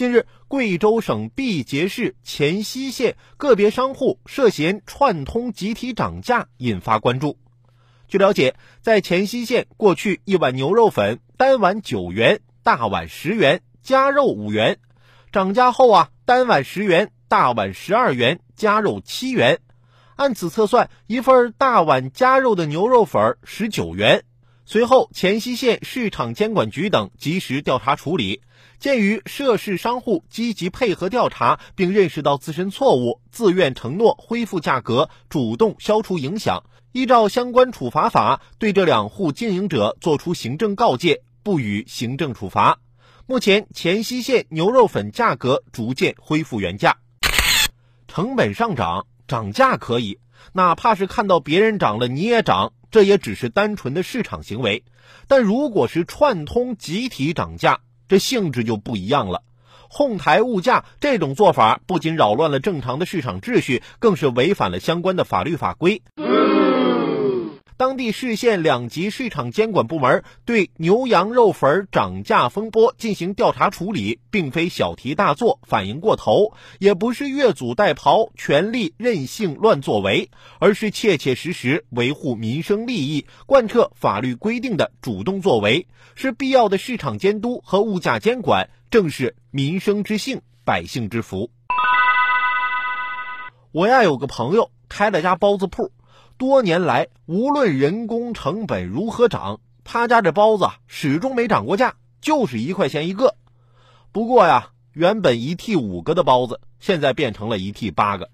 近日，贵州省毕节市黔西县个别商户涉嫌串通集体涨价，引发关注。据了解，在黔西县，过去一碗牛肉粉单碗九元，大碗十元，加肉五元；涨价后啊，单碗十元，大碗十二元，加肉七元。按此测算，一份大碗加肉的牛肉粉十九元。随后，黔西县市场监管局等及时调查处理。鉴于涉事商户积极配合调查，并认识到自身错误，自愿承诺恢复价格，主动消除影响，依照相关处罚法对这两户经营者作出行政告诫，不予行政处罚。目前，黔西县牛肉粉价格逐渐恢复原价。成本上涨，涨价可以，哪怕是看到别人涨了你也涨，这也只是单纯的市场行为。但如果是串通集体涨价，这性质就不一样了，哄抬物价这种做法不仅扰乱了正常的市场秩序，更是违反了相关的法律法规。当地市县两级市场监管部门对牛羊肉粉涨价风波进行调查处理，并非小题大做、反应过头，也不是越俎代庖、权力任性乱作为，而是切切实实维护民生利益、贯彻法律规定的主动作为，是必要的市场监督和物价监管，正是民生之幸、百姓之福。我呀有个朋友开了家包子铺。多年来，无论人工成本如何涨，他家这包子始终没涨过价，就是一块钱一个。不过呀，原本一屉五个的包子，现在变成了一屉八个。